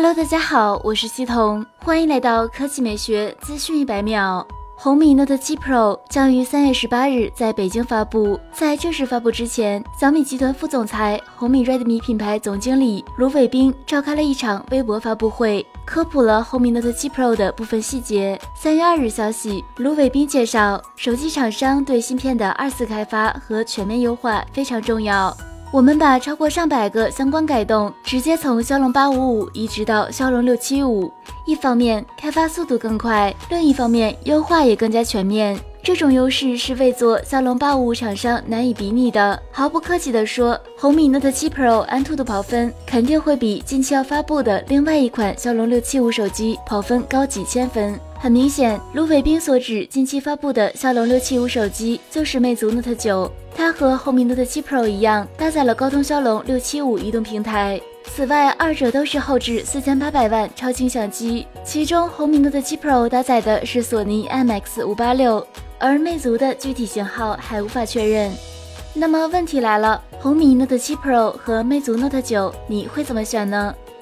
Hello，大家好，我是西彤，欢迎来到科技美学资讯一百秒。红米 Note 7 Pro 将于三月十八日在北京发布。在正式发布之前，小米集团副总裁、红米 Redmi 品牌总经理卢伟冰召开了一场微博发布会，科普了红米 Note 7 Pro 的部分细节。三月二日消息，卢伟冰介绍，手机厂商对芯片的二次开发和全面优化非常重要。我们把超过上百个相关改动直接从骁龙八五五移植到骁龙六七五，一方面开发速度更快，另一方面优化也更加全面。这种优势是未做骁龙八五五厂商难以比拟的。毫不客气地说，红米 Note 7 Pro 安兔的跑分肯定会比近期要发布的另外一款骁龙六七五手机跑分高几千分。很明显，卢伟冰所指近期发布的骁龙六七五手机就是魅族 Note 9，它和红米 Note 7 Pro 一样，搭载了高通骁龙六七五移动平台。此外，二者都是后置四千八百万超清相机，其中红米 Note 7 Pro 搭载的是索尼 IMX 五八六，而魅族的具体型号还无法确认。那么问题来了，红米 Note 7 Pro 和魅族 Note 9，你会怎么选呢？